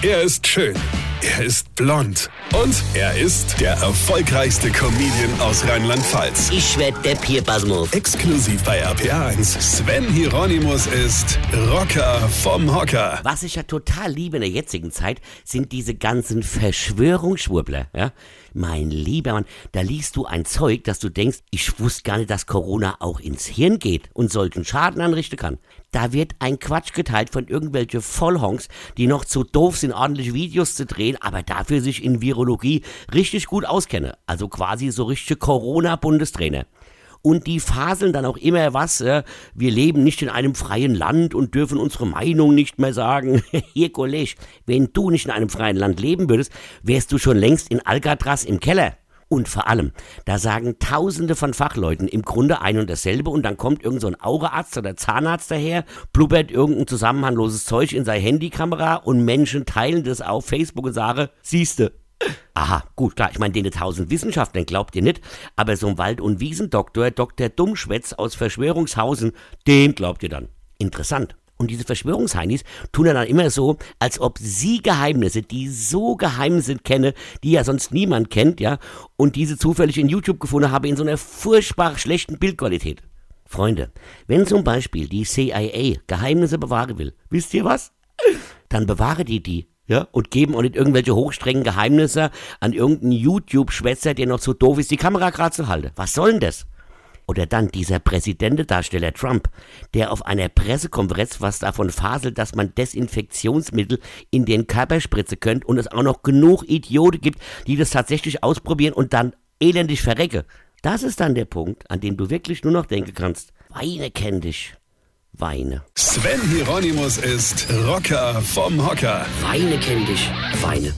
Er ist schön. Er ist blond. Und er ist der erfolgreichste Comedian aus Rheinland-Pfalz. Ich werd der Pierpasmus. Exklusiv bei RPA1. Sven Hieronymus ist Rocker vom Hocker. Was ich ja total liebe in der jetzigen Zeit, sind diese ganzen Verschwörungsschwurbler. Ja? Mein lieber Mann, da liest du ein Zeug, dass du denkst, ich wusste gar nicht, dass Corona auch ins Hirn geht und solchen Schaden anrichten kann. Da wird ein Quatsch geteilt von irgendwelche Vollhongs, die noch zu doof sind, ordentliche Videos zu drehen, aber dafür sich in Virologie richtig gut auskennen. Also quasi so richtige Corona-Bundestrainer. Und die faseln dann auch immer was, äh, wir leben nicht in einem freien Land und dürfen unsere Meinung nicht mehr sagen. Hier, Kollege, wenn du nicht in einem freien Land leben würdest, wärst du schon längst in Alcatraz im Keller. Und vor allem, da sagen tausende von Fachleuten im Grunde ein und dasselbe und dann kommt irgend so Augearzt oder Zahnarzt daher, blubbert irgendein zusammenhangloses Zeug in seine Handykamera und Menschen teilen das auf Facebook und sagen, siehste. Aha, gut, klar, ich meine, den tausend Wissenschaftlern glaubt ihr nicht, aber so ein Wald- und Wiesendoktor, Dr. Dummschwätz aus Verschwörungshausen, dem glaubt ihr dann. Interessant. Und diese Verschwörungsheinis tun dann immer so, als ob sie Geheimnisse, die so geheim sind, kenne, die ja sonst niemand kennt, ja, und diese zufällig in YouTube gefunden habe in so einer furchtbar schlechten Bildqualität. Freunde, wenn zum Beispiel die CIA Geheimnisse bewahren will, wisst ihr was? Dann bewahre die die, ja, und geben auch nicht irgendwelche hochstrengen Geheimnisse an irgendeinen YouTube-Schwätzer, der noch so doof ist, die Kamera gerade zu halten. Was soll denn das? Oder dann dieser Präsidentedarsteller Trump, der auf einer Pressekonferenz was davon faselt, dass man Desinfektionsmittel in den Körper spritzen könnte und es auch noch genug Idioten gibt, die das tatsächlich ausprobieren und dann elendig verrecke. Das ist dann der Punkt, an dem du wirklich nur noch denken kannst. Weine kenn dich. Weine. Sven Hieronymus ist Rocker vom Hocker. Weine kenn dich. Weine.